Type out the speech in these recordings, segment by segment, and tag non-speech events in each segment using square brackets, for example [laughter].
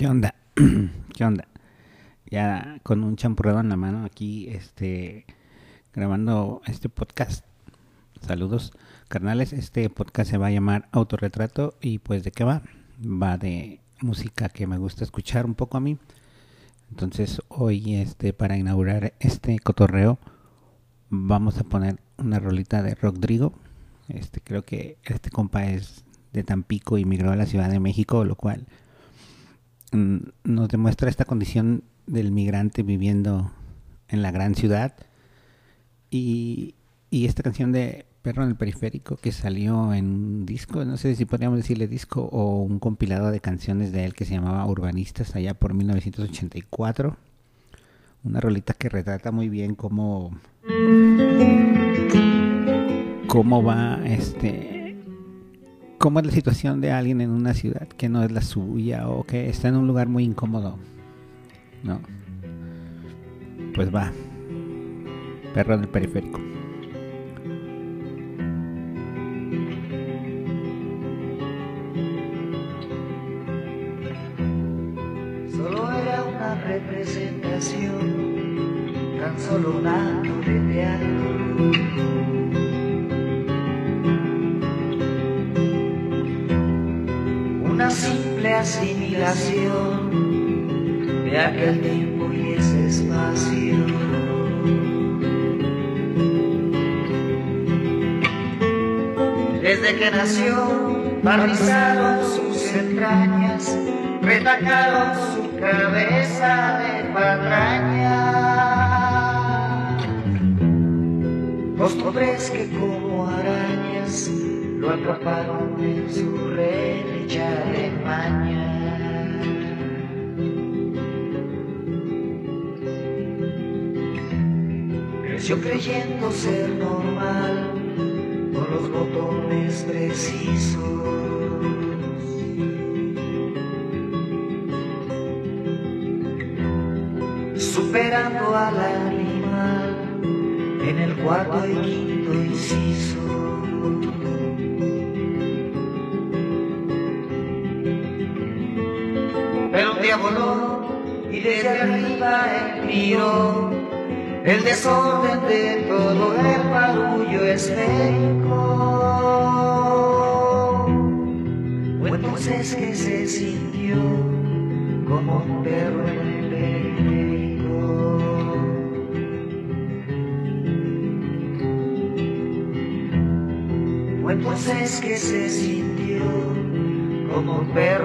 ¿Qué onda? [clears throat] ¿Qué onda? Ya con un champurrado en la mano aquí, este, grabando este podcast. Saludos, carnales. Este podcast se va a llamar Autorretrato y pues de qué va? Va de música que me gusta escuchar un poco a mí. Entonces hoy, este, para inaugurar este cotorreo, vamos a poner una rolita de Rodrigo. Este, creo que este compa es de Tampico y migró a la Ciudad de México, lo cual nos demuestra esta condición del migrante viviendo en la gran ciudad. Y, y esta canción de Perro en el Periférico que salió en un disco, no sé si podríamos decirle disco o un compilado de canciones de él que se llamaba Urbanistas allá por 1984. Una rolita que retrata muy bien cómo, cómo va este cómo es la situación de alguien en una ciudad que no es la suya o que está en un lugar muy incómodo. ¿No? Pues va. Perro del periférico. Solo era una representación, tan solo un acto de teatro. Asimilación de aquel tiempo y ese espacio. Desde que nació, barnizaron sus entrañas, retacaron su cabeza de patraña. Los pobres que como arañas lo atraparon en su red hecha de maña. Creció creyendo ser normal con los botones precisos. Superando al animal en el cuarto y quinto inciso. Y desde arriba él el desorden de todo el barullo esférico. Fue entonces que se sintió como un perro en el periférico. Fue entonces que se sintió como un perro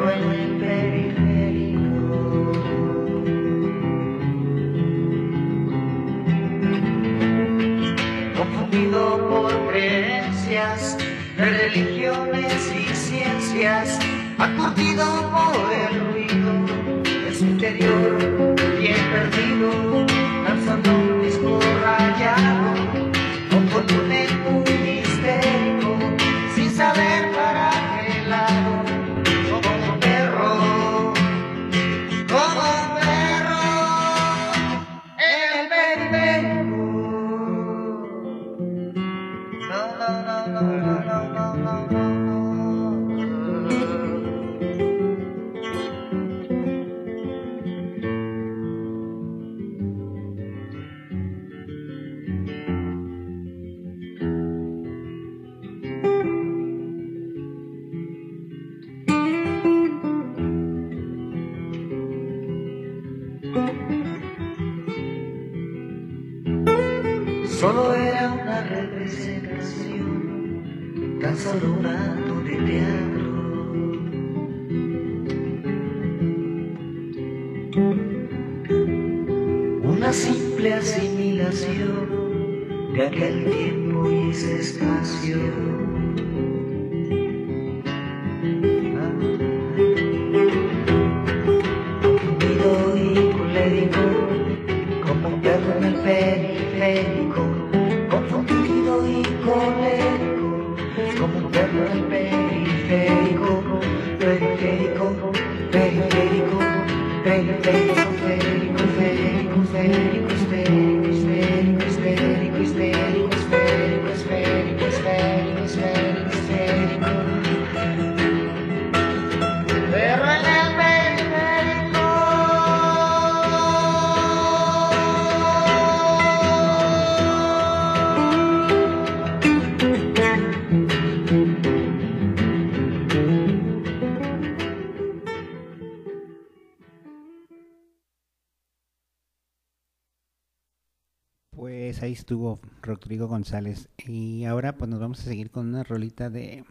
Rodrigo González. Y ahora pues nos vamos a seguir con una rolita de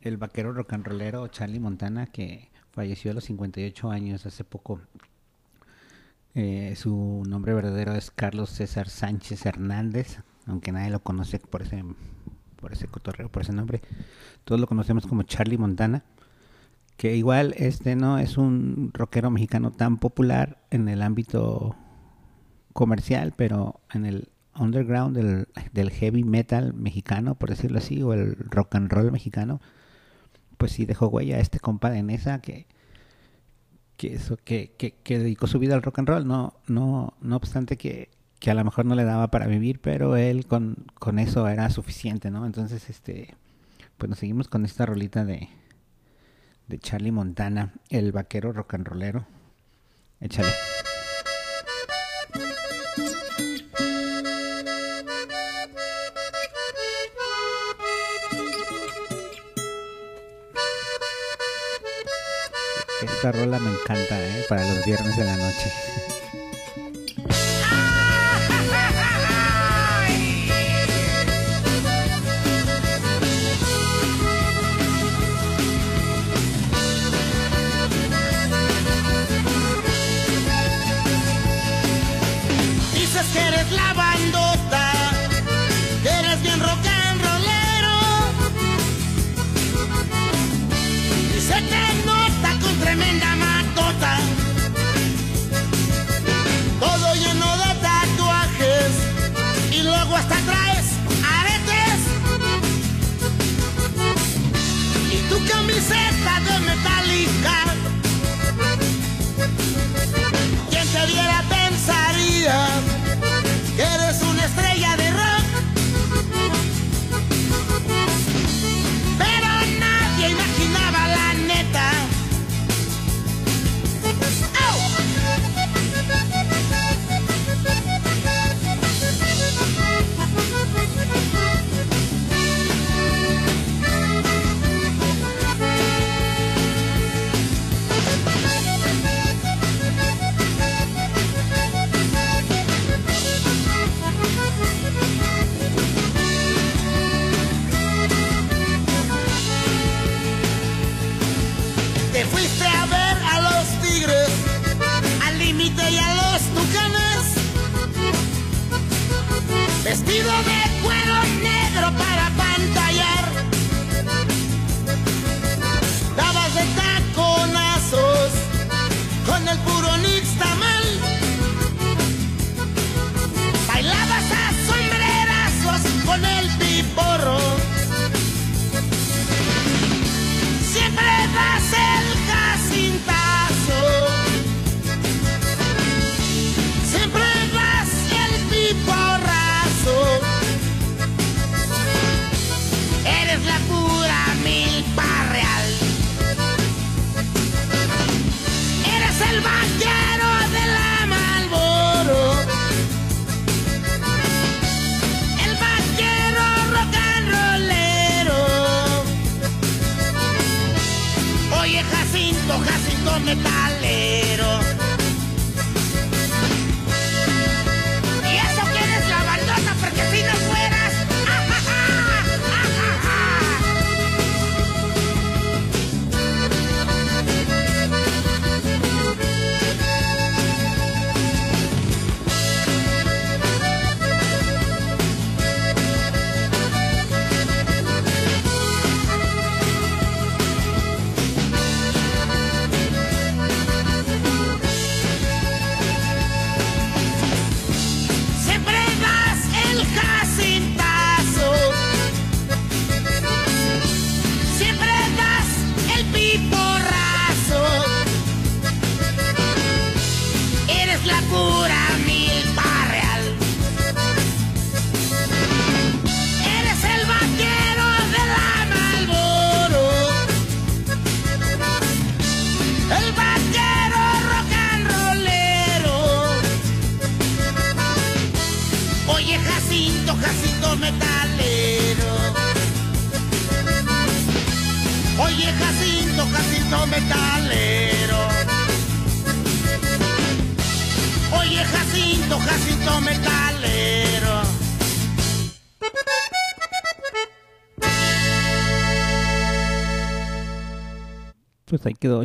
el vaquero rock and rollero Charlie Montana que falleció a los 58 años hace poco. Eh, su nombre verdadero es Carlos César Sánchez Hernández, aunque nadie lo conoce por ese por ese cotorreo, por ese nombre. Todos lo conocemos como Charlie Montana, que igual este no es un rockero mexicano tan popular en el ámbito comercial, pero en el underground del, del heavy metal mexicano, por decirlo así, o el rock and roll mexicano, pues sí dejó huella a este compa de Nesa que que eso que, que, que, dedicó su vida al rock and roll. No no no obstante que, que a lo mejor no le daba para vivir pero él con, con eso era suficiente no entonces este pues nos seguimos con esta rolita de de Charlie Montana el vaquero rock and rollero. Échale Esta rola me encanta, ¿eh? Para los viernes de la noche. Te viera pensaría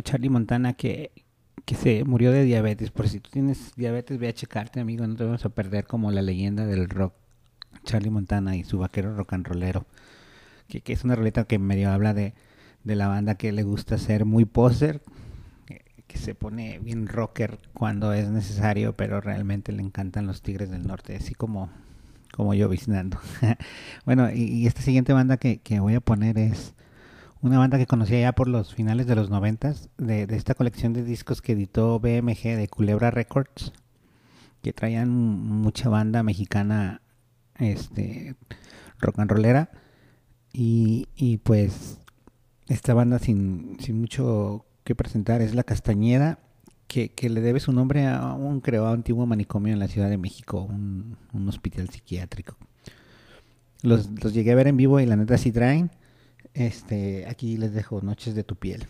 Charlie Montana que, que se murió de diabetes. Por si tú tienes diabetes, ve a checarte, amigo. No te vamos a perder como la leyenda del rock. Charlie Montana y su vaquero rock and rollero. Que, que es una roleta que medio habla de, de la banda que le gusta ser muy poser. Que, que se pone bien rocker cuando es necesario, pero realmente le encantan los Tigres del Norte. Así como, como yo vicinando. [laughs] bueno, y, y, esta siguiente banda que, que voy a poner es una banda que conocía ya por los finales de los noventas, de, esta colección de discos que editó BMG de Culebra Records, que traían mucha banda mexicana este rock and rollera y, y pues esta banda sin, sin mucho que presentar es La Castañeda que, que, le debe su nombre a un creo antiguo manicomio en la Ciudad de México, un, un hospital psiquiátrico. Los, los, llegué a ver en vivo y la neta sí traen. Este, aquí les dejo Noches de tu piel.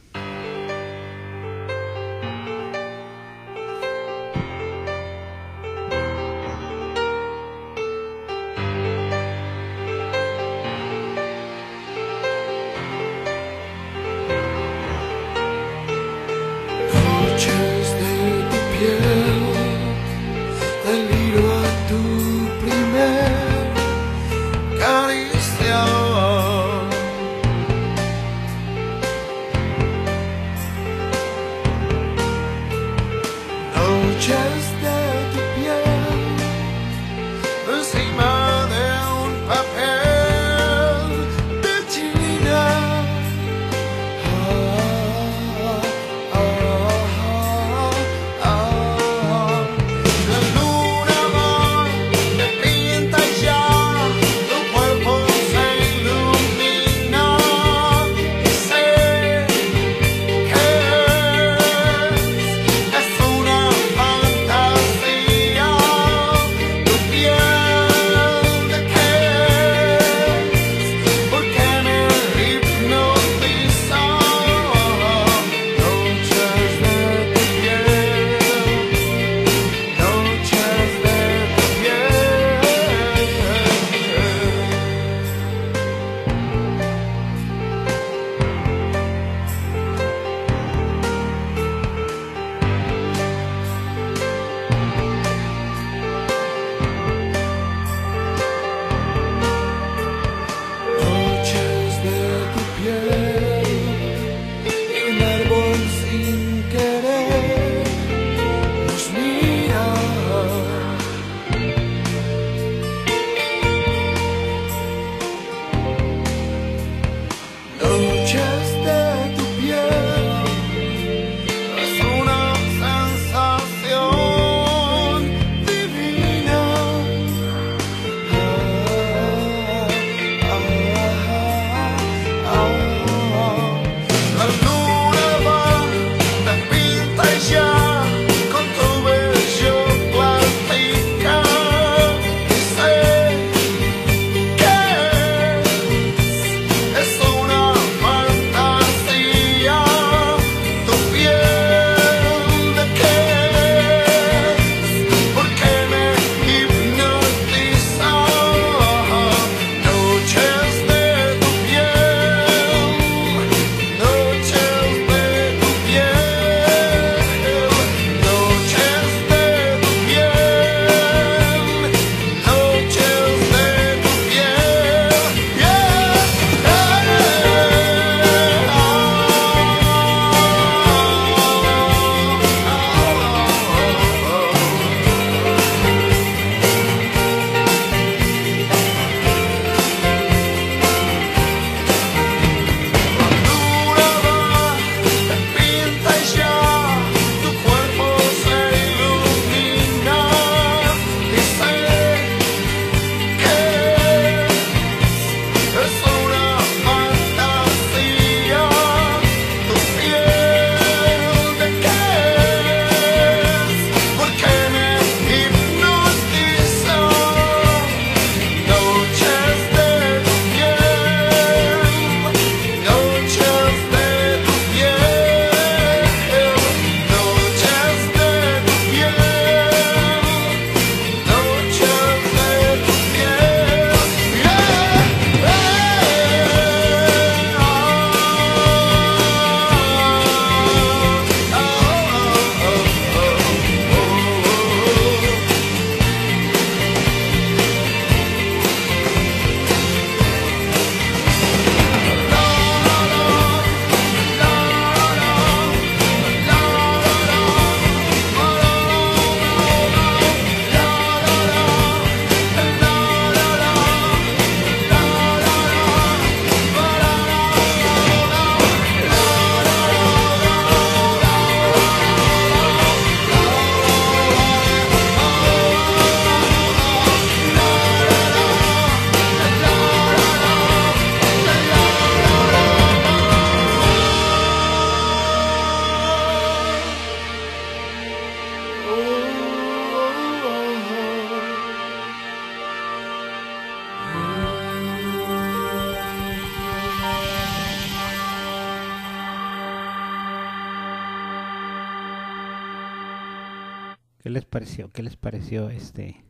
¿Qué les pareció este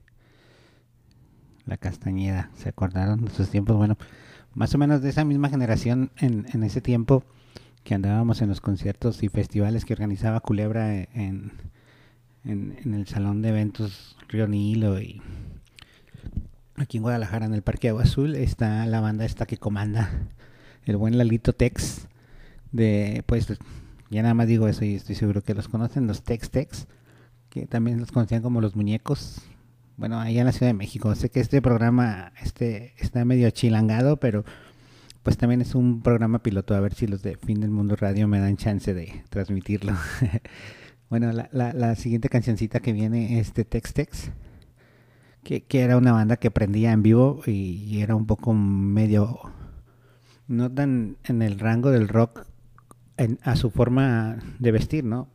la Castañeda? ¿Se acordaron de sus tiempos? Bueno, más o menos de esa misma generación en, en ese tiempo que andábamos en los conciertos y festivales que organizaba Culebra en, en, en el salón de eventos Río Nilo y aquí en Guadalajara en el Parque Agua Azul está la banda esta que comanda el buen Lalito Tex de pues ya nada más digo eso y estoy seguro que los conocen los Tex Tex también los conocían como los muñecos. Bueno allá en la Ciudad de México. Sé que este programa este está medio chilangado pero pues también es un programa piloto. A ver si los de Fin del Mundo Radio me dan chance de transmitirlo. [laughs] Bueno la, la, siguiente cancioncita que viene es de Tex Tex que, era una banda que prendía en vivo y, era un poco medio no tan en el rango del rock a su forma de vestir, ¿no?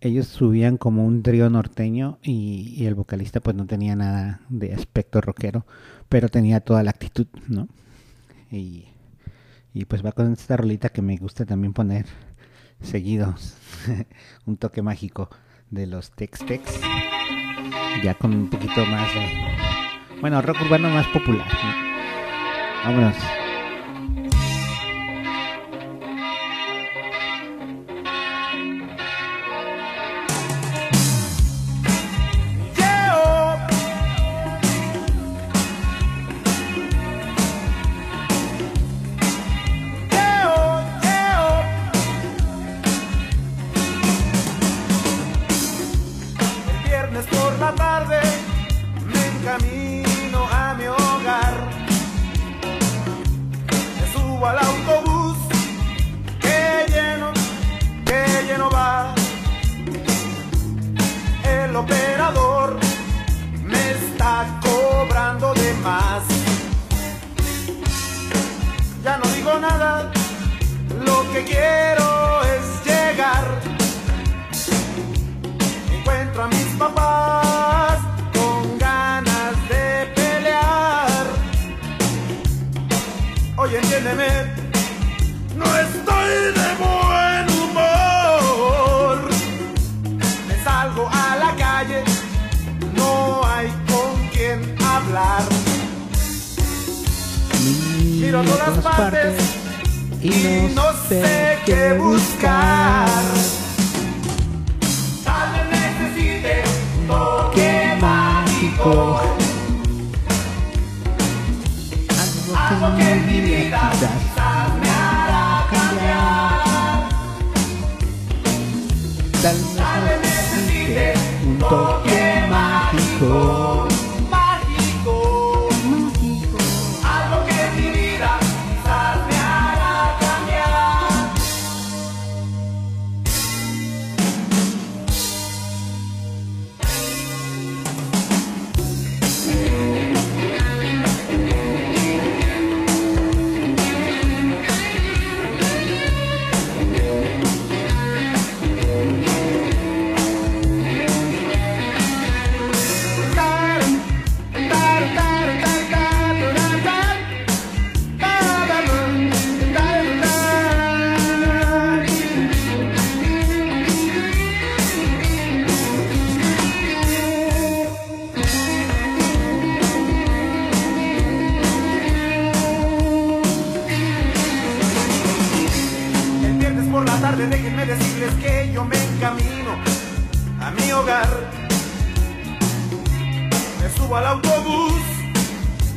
Ellos subían como un trío norteño y, el vocalista pues no tenía nada de aspecto rockero, pero tenía toda la actitud, ¿no? Y, y pues va con esta rolita que me gusta también poner seguidos, [laughs] un toque mágico de los Tex Tex, ya con un poquito más de, bueno, rock urbano más popular, ¿no? Vámonos. Que quiero es llegar encuentro a mis papás con ganas de pelear. Oye, entiéndeme, no estoy de buen humor. Me salgo a la calle, no hay con quien hablar. Miro a todas partes y no sé qué buscar. Tal vez necesite un toque mágico. Algo que en mi vida quizás me hará cambiar. Tal vez necesite un toque. Mágico. A mi hogar. Me subo al autobús.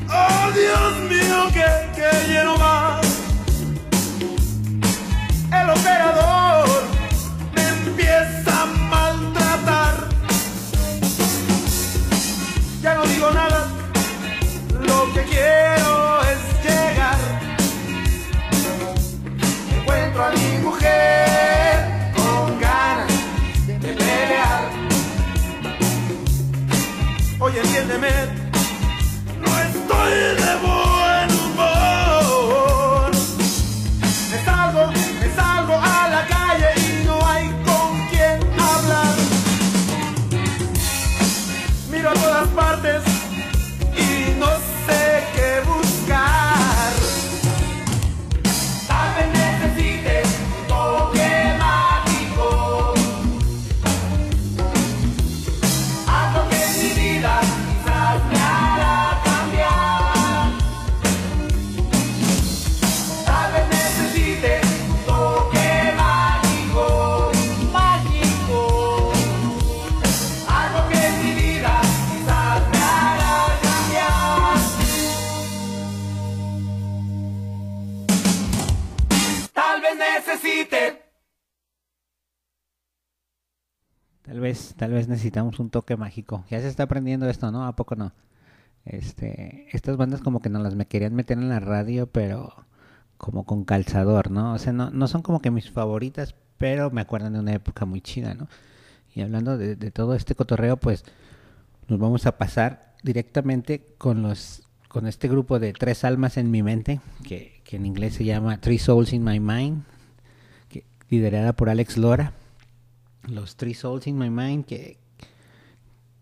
Oh Dios mío, que, que lleno va. El operador me empieza a maltratar. Ya no digo nada. Lo que quiero vez, tal vez necesitamos un toque mágico. Ya se está aprendiendo esto, ¿no? ¿A poco no? Este, estas bandas como que no las me querían meter en la radio, pero como con calzador, ¿no? O sea, no, no son como que mis favoritas, pero me acuerdan de una época muy chida, ¿no? Y hablando de, de todo este cotorreo, pues nos vamos a pasar directamente con los con este grupo de tres almas en mi mente, que, que en inglés se llama Three Souls in My Mind, que, liderada por Alex Lora. Los Three Souls in My Mind, que,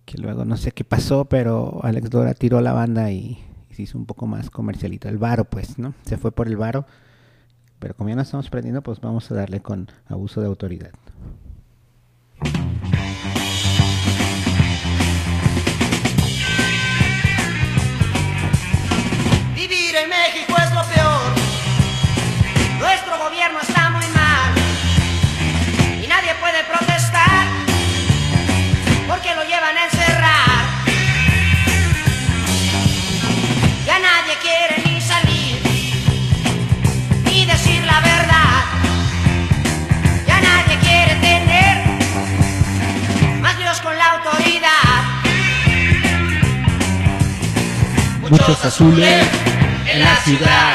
que luego no sé qué pasó, pero Alex Lora tiró la banda y, se hizo un poco más comercialito. El varo, pues, ¿no? Se fue por el varo. Pero como ya no estamos aprendiendo, pues vamos a darle con abuso de autoridad. Muchos azules en la ciudad.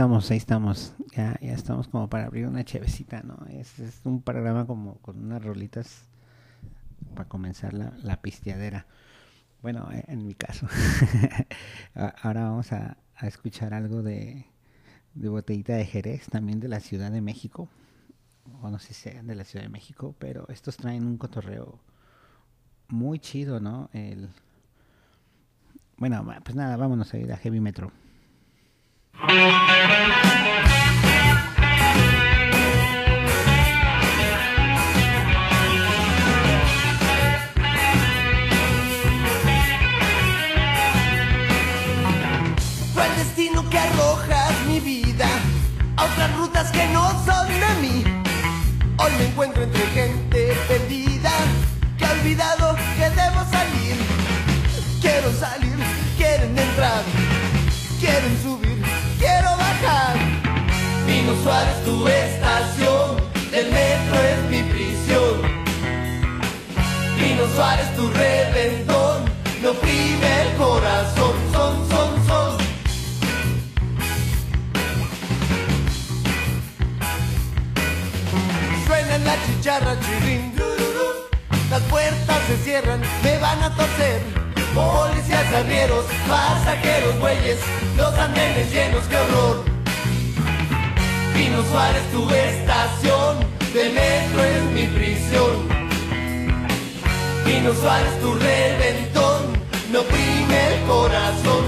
Estamos, ahí estamos. Ya, ya estamos como para abrir una chevecita, ¿no? Es, un programa como con unas rolitas para comenzar la, la pisteadera. Bueno, eh, en mi caso. [laughs] Ahora vamos a, escuchar algo de, de botellita de Jerez, también de la Ciudad de México. O no sé si sean de la Ciudad de México, pero estos traen un cotorreo muy chido, ¿no? El... Bueno, pues nada, vámonos a ir a Heavy Metro. Fue el destino que arrojas mi vida a otras rutas que no son de mí. Hoy me encuentro entre gente perdida que ha olvidado que debo salir. Quiero salir, quieren entrar, quieren subir. Pino Suárez, tu estación, del metro es mi prisión. Pino Suárez, tu reventón, me oprime el corazón, son, son, son. Suena la chicharra, dururú. Las puertas se cierran, me van a torcer. Policías, arrieros, pasajeros, bueyes, los andenes llenos, qué horror. Pino Suárez, tu estación, del metro es mi prisión. Pino Suárez, tu reventón, me oprime el corazón,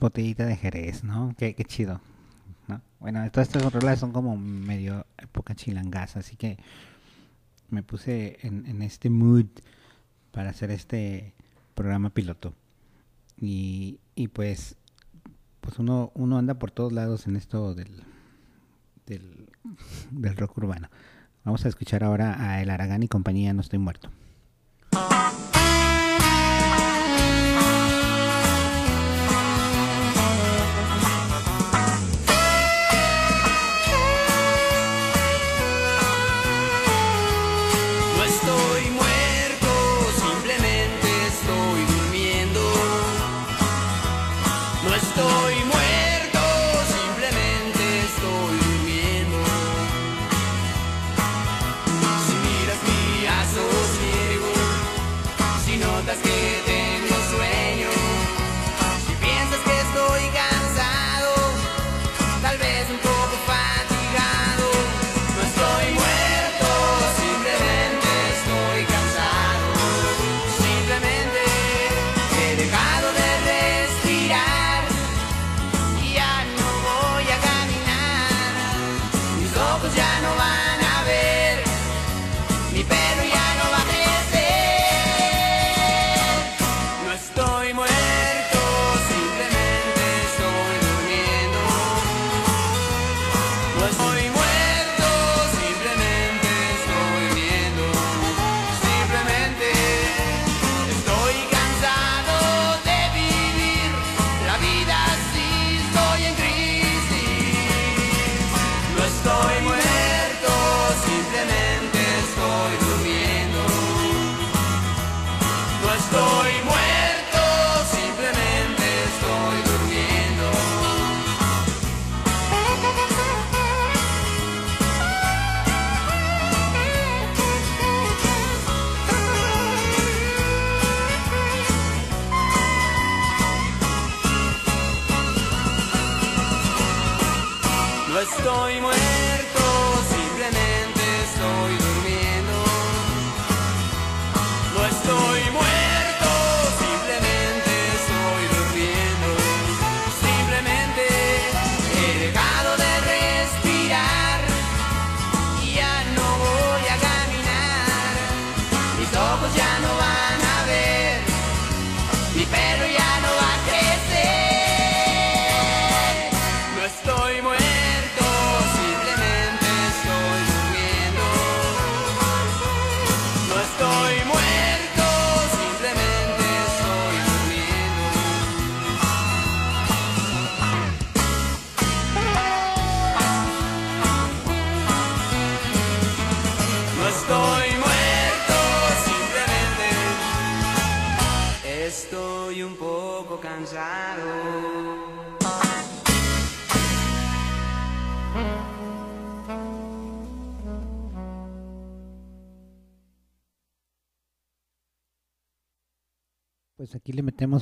Los botellitas de Jerez, ¿no? Qué, qué chido. ¿no? Bueno, todas estas rolas son como medio época chilangas, así que me puse en, en este mood para hacer este programa piloto. Y, y pues, pues uno, uno anda por todos lados en esto del, del, del rock urbano. Vamos a escuchar ahora a El Aragán y compañía No Estoy Muerto.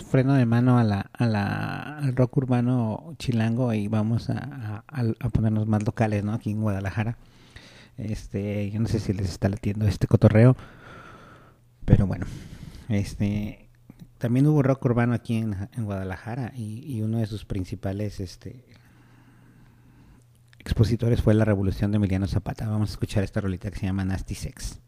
Freno de mano a la, a la, al rock urbano chilango y vamos a, a- a ponernos más locales, ¿no? Aquí en Guadalajara. Este, yo no sé si les está latiendo este cotorreo, pero bueno, este, también hubo rock urbano aquí en, en Guadalajara y, y uno de sus principales, este, expositores fue la Revolución de Emiliano Zapata. Vamos a escuchar esta rolita que se llama Nasty Sex.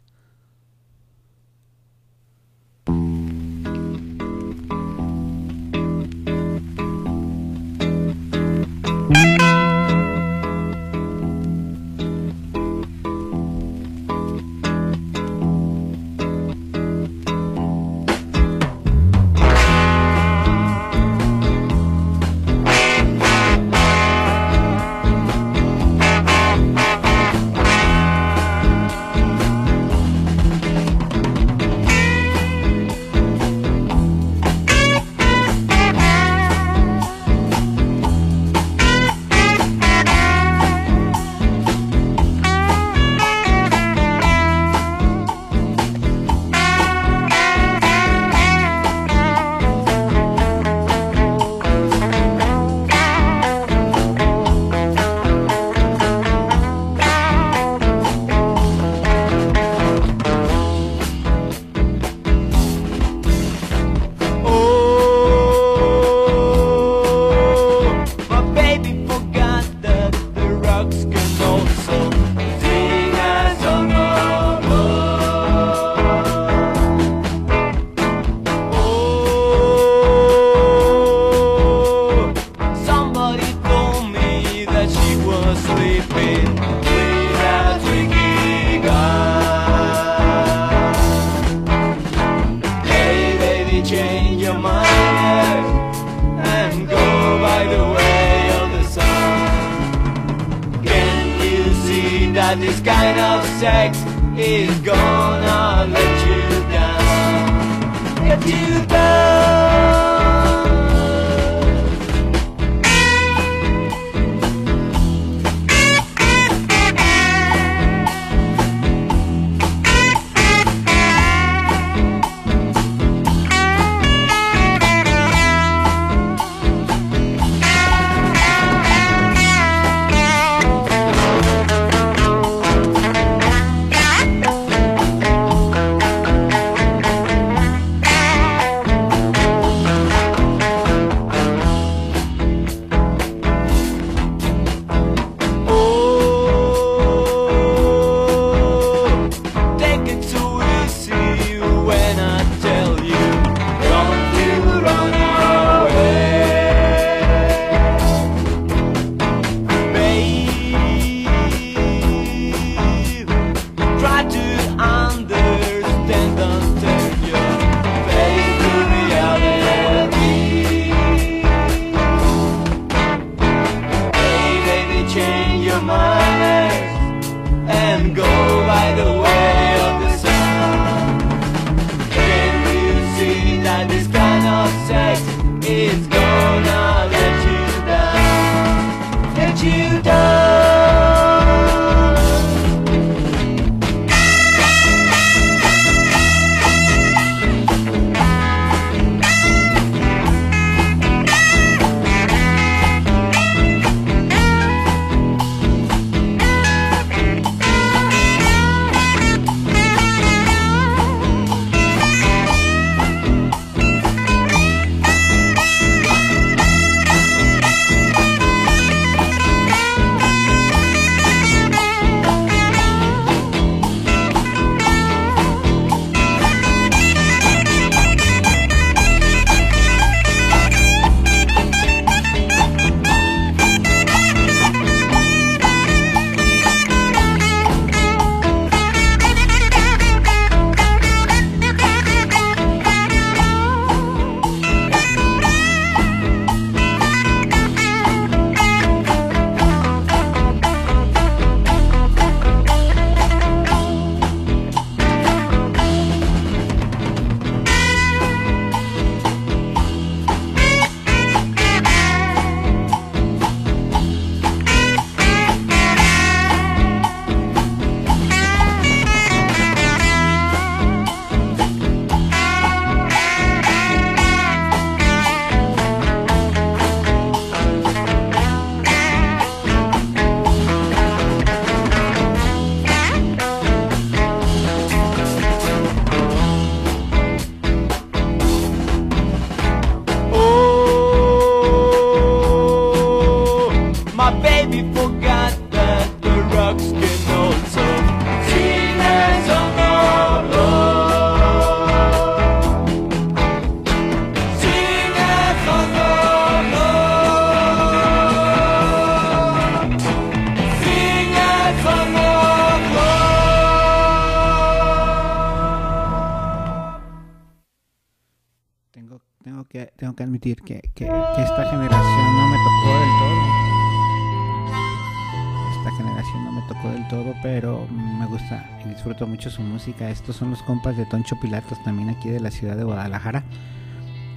su música. Estos son los compas de Toncho Pilatos, también aquí de la ciudad de Guadalajara,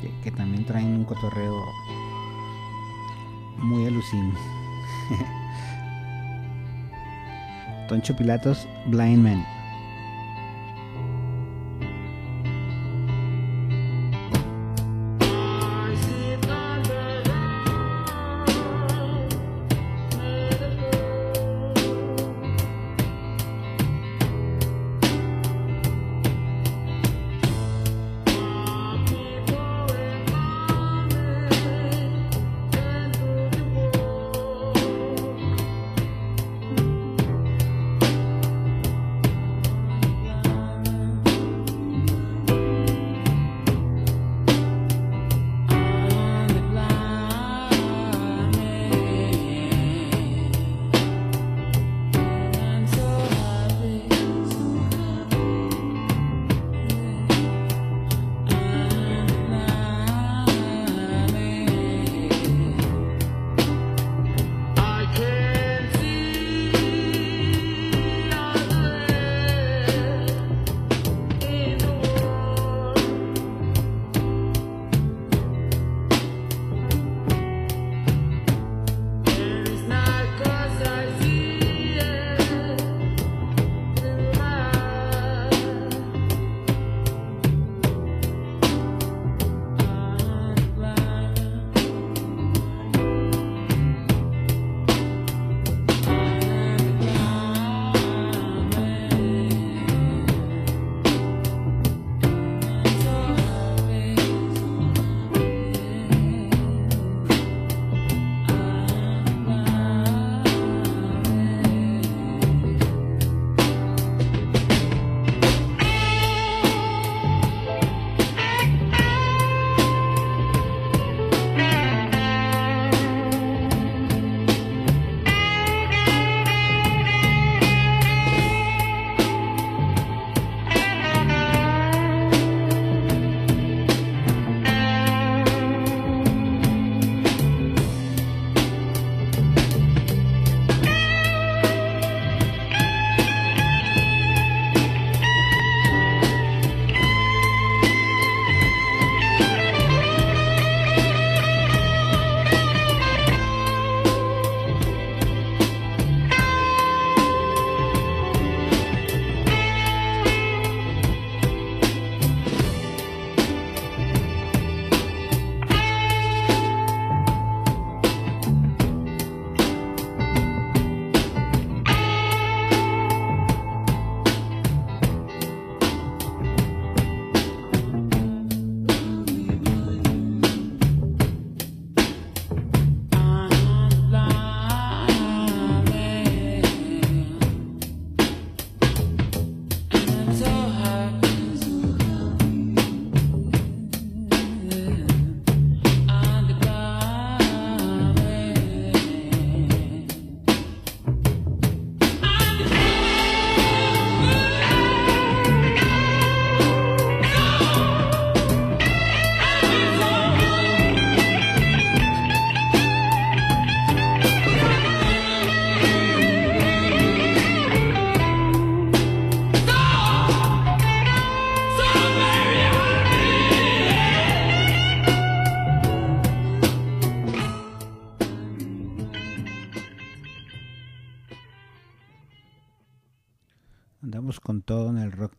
que, que también traen un cotorreo muy alucino. [laughs] Toncho Pilatos, Blind Man.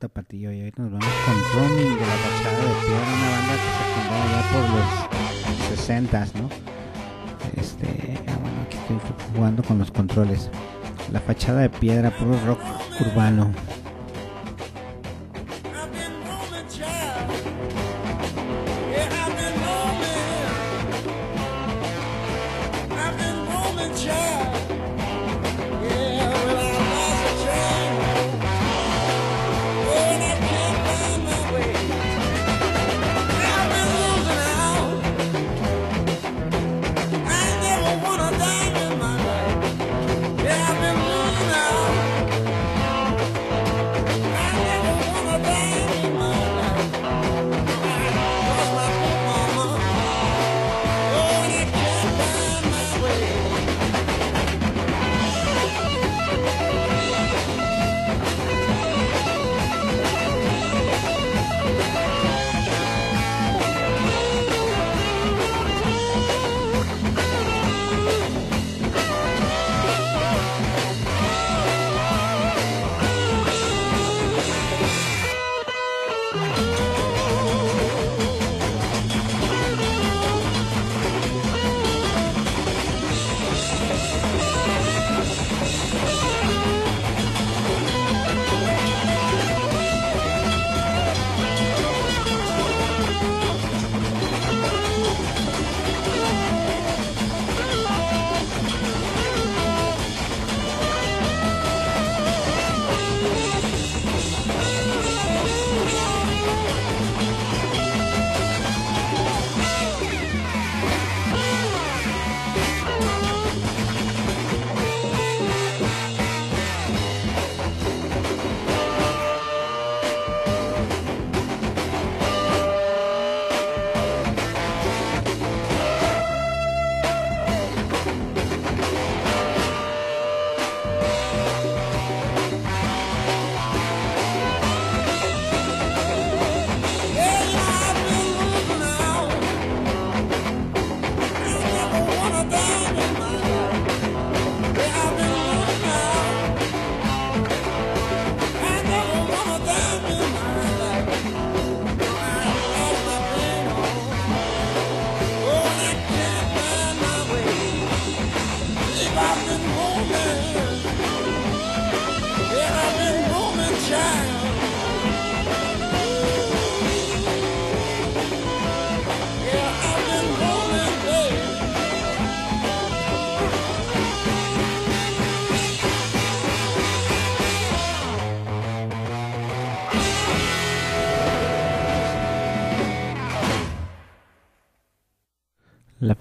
Ratillo y ahorita nos vamos con Roaming de la Fachada de Piedra, una banda que se fundó allá por los 60 ¿no? Este, ah, bueno, aquí estoy jugando con los controles. La Fachada de Piedra, puro rock urbano.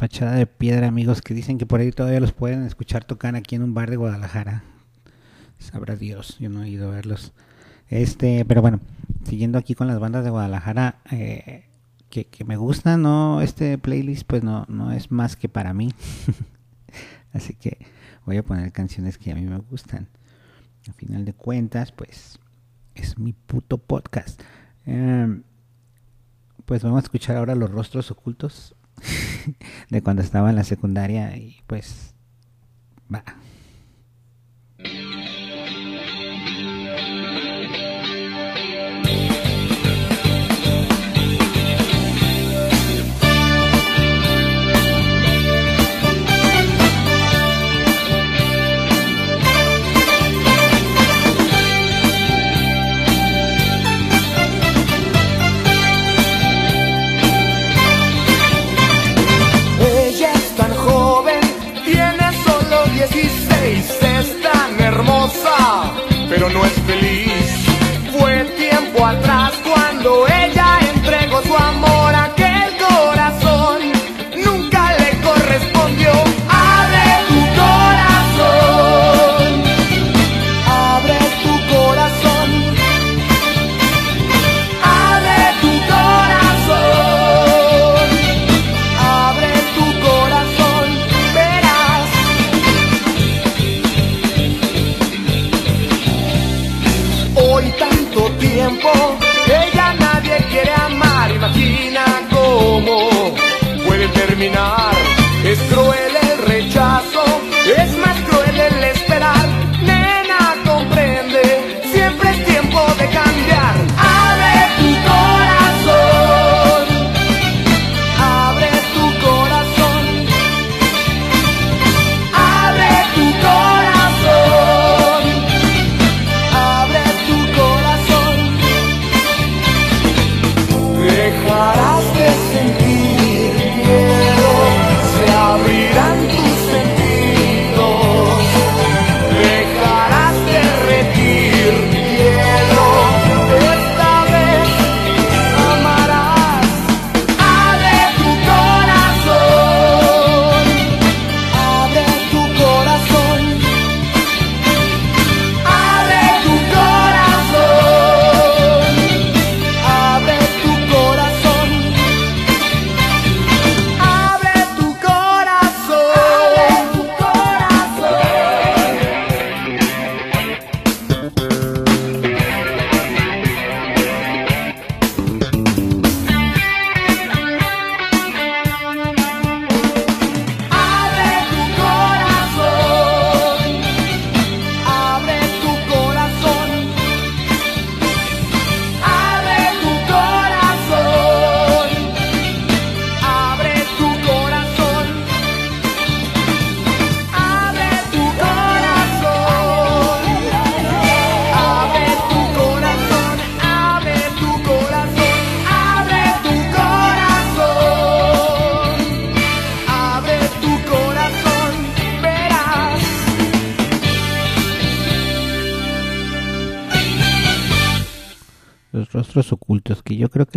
Fachada de Piedra, amigos, que dicen que por ahí todavía los pueden escuchar tocar aquí en un bar de Guadalajara. Sabrá Dios, yo no he ido a verlos. Este, pero bueno, siguiendo aquí con las bandas de Guadalajara, eh, que, que me gustan, no, este playlist pues no, no es más que para mí. [laughs] Así que voy a poner canciones que a mí me gustan. Al final de cuentas, pues es mi puto podcast. Em, pues vamos a escuchar ahora los rostros ocultos [laughs] [laughs] de cuando estaba en la secundaria y pues va. Pero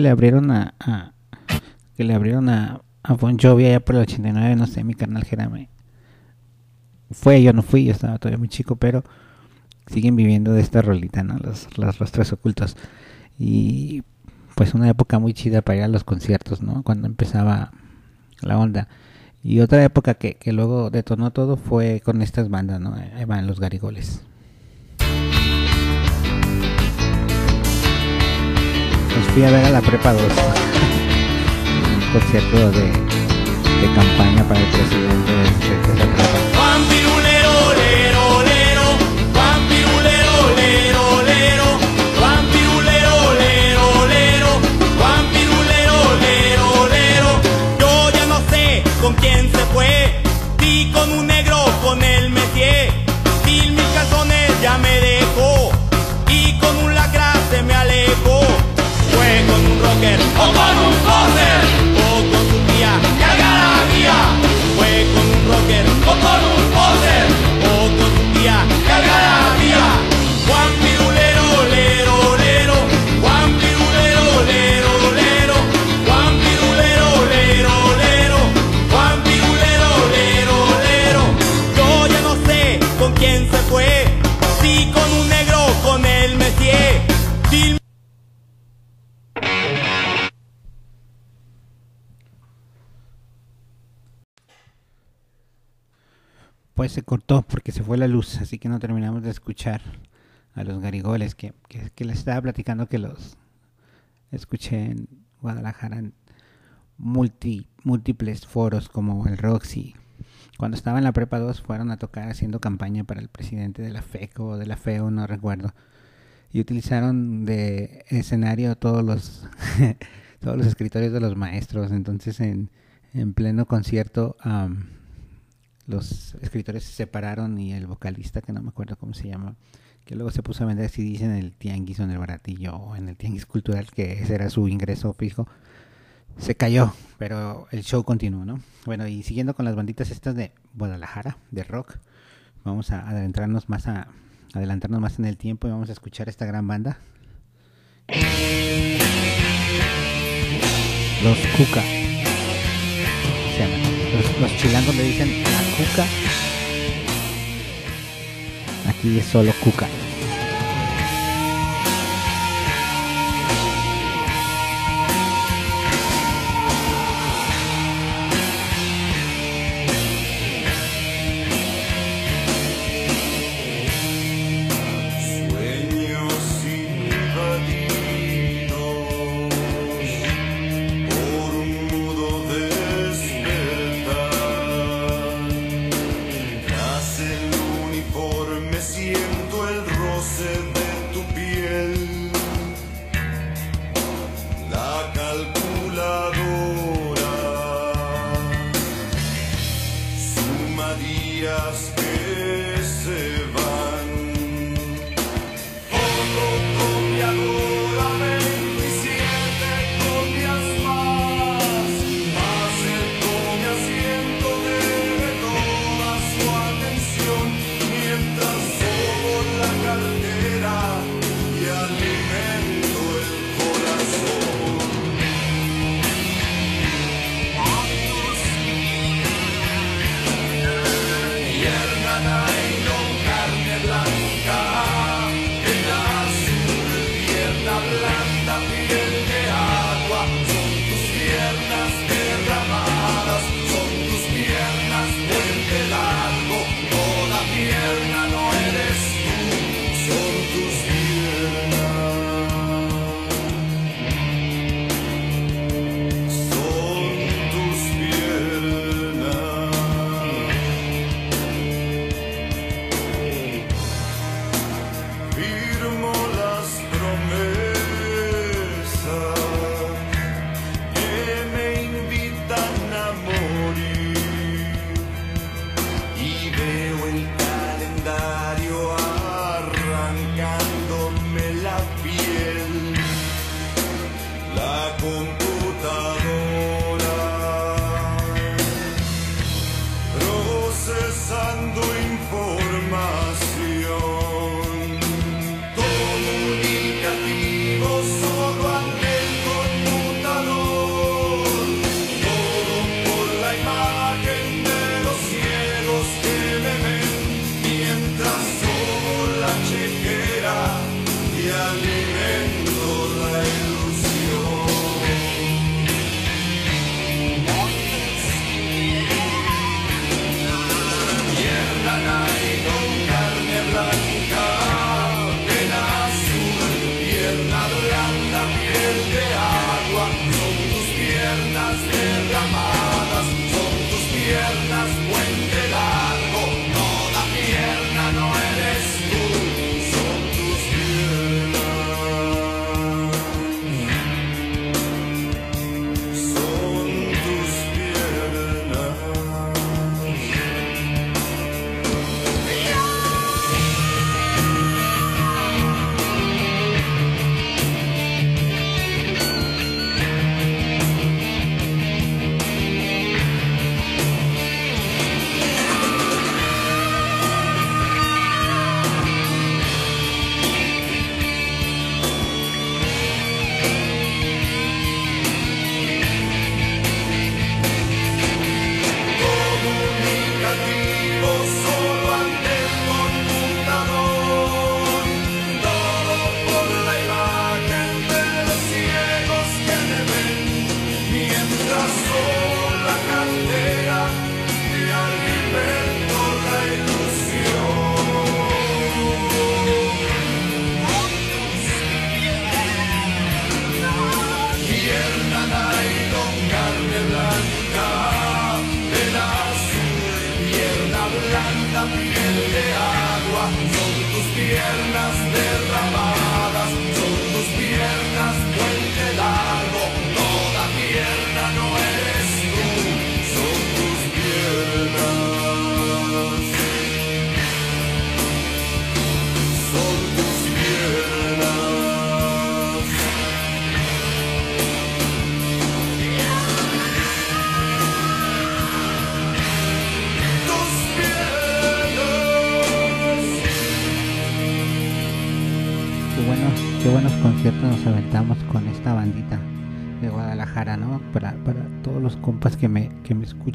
le abrieron a, que le abrieron a, a Bon Jovi allá por el 89, no sé, mi carnal Jerame. Fue, yo no fui, yo estaba todavía muy chico, pero siguen viviendo de esta rolita, ¿no? Los, los rostros ocultos. Y pues una época muy chida para ir a los conciertos, ¿no? Cuando empezaba la onda. Y otra época que, que luego detonó todo fue con estas bandas, ¿no? Ahí los garigoles. Fui a ver a la prepa 2. Un concierto de, campaña para el presidente de, prepa. Con quién se fue, con un negro, con el o con un poser, o con su tía que haga la mía. Fue con un rocker o con un cortó porque se fue la luz, así que no terminamos de escuchar a los garigoles que, que, que les estaba platicando que los escuché en Guadalajara en multi, múltiples foros como el Roxy. Cuando estaba en la prepa 2 fueron a tocar haciendo campaña para el presidente de la FECO o de la FEO, no recuerdo. Y utilizaron de escenario todos los [laughs] todos los escritorios de los maestros. Entonces en, en pleno concierto am, los escritores se separaron y el vocalista, que no me acuerdo cómo se llama, que luego se puso a vender CDs en el tianguis o en el baratillo o en el tianguis cultural, que ese era su ingreso fijo, se cayó, pero el show continuó, ¿no? Bueno, y siguiendo con las banditas estas de Guadalajara, de rock, vamos a adentrarnos más a adelantarnos más en el tiempo y vamos a escuchar esta gran banda. Los Cuca. Se llaman. Los, chilangos le dicen Cuca. Aquí es solo Cuca.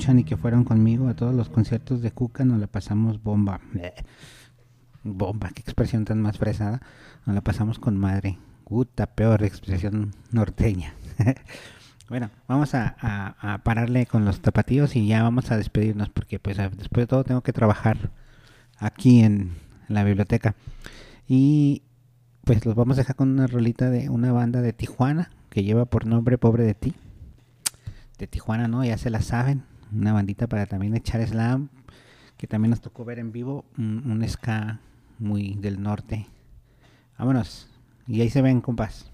Escuchan y que fueron conmigo a todos los conciertos de Cuca, nos la pasamos bomba. Bleh. Bomba, qué expresión tan más fresada. Nos la pasamos con madre. Puta, peor expresión norteña. [laughs] bueno, vamos a, pararle con los tapatíos y ya vamos a despedirnos porque pues después de todo tengo que trabajar aquí en la biblioteca. Y pues los vamos a dejar con una rolita de una banda de Tijuana que lleva por nombre Pobre de ti. De Tijuana, ¿no? Ya se la saben. Una bandita para también echar slam. Que también nos tocó ver en vivo. Un, un ska muy del norte. Vámonos. Y ahí se ven, compas.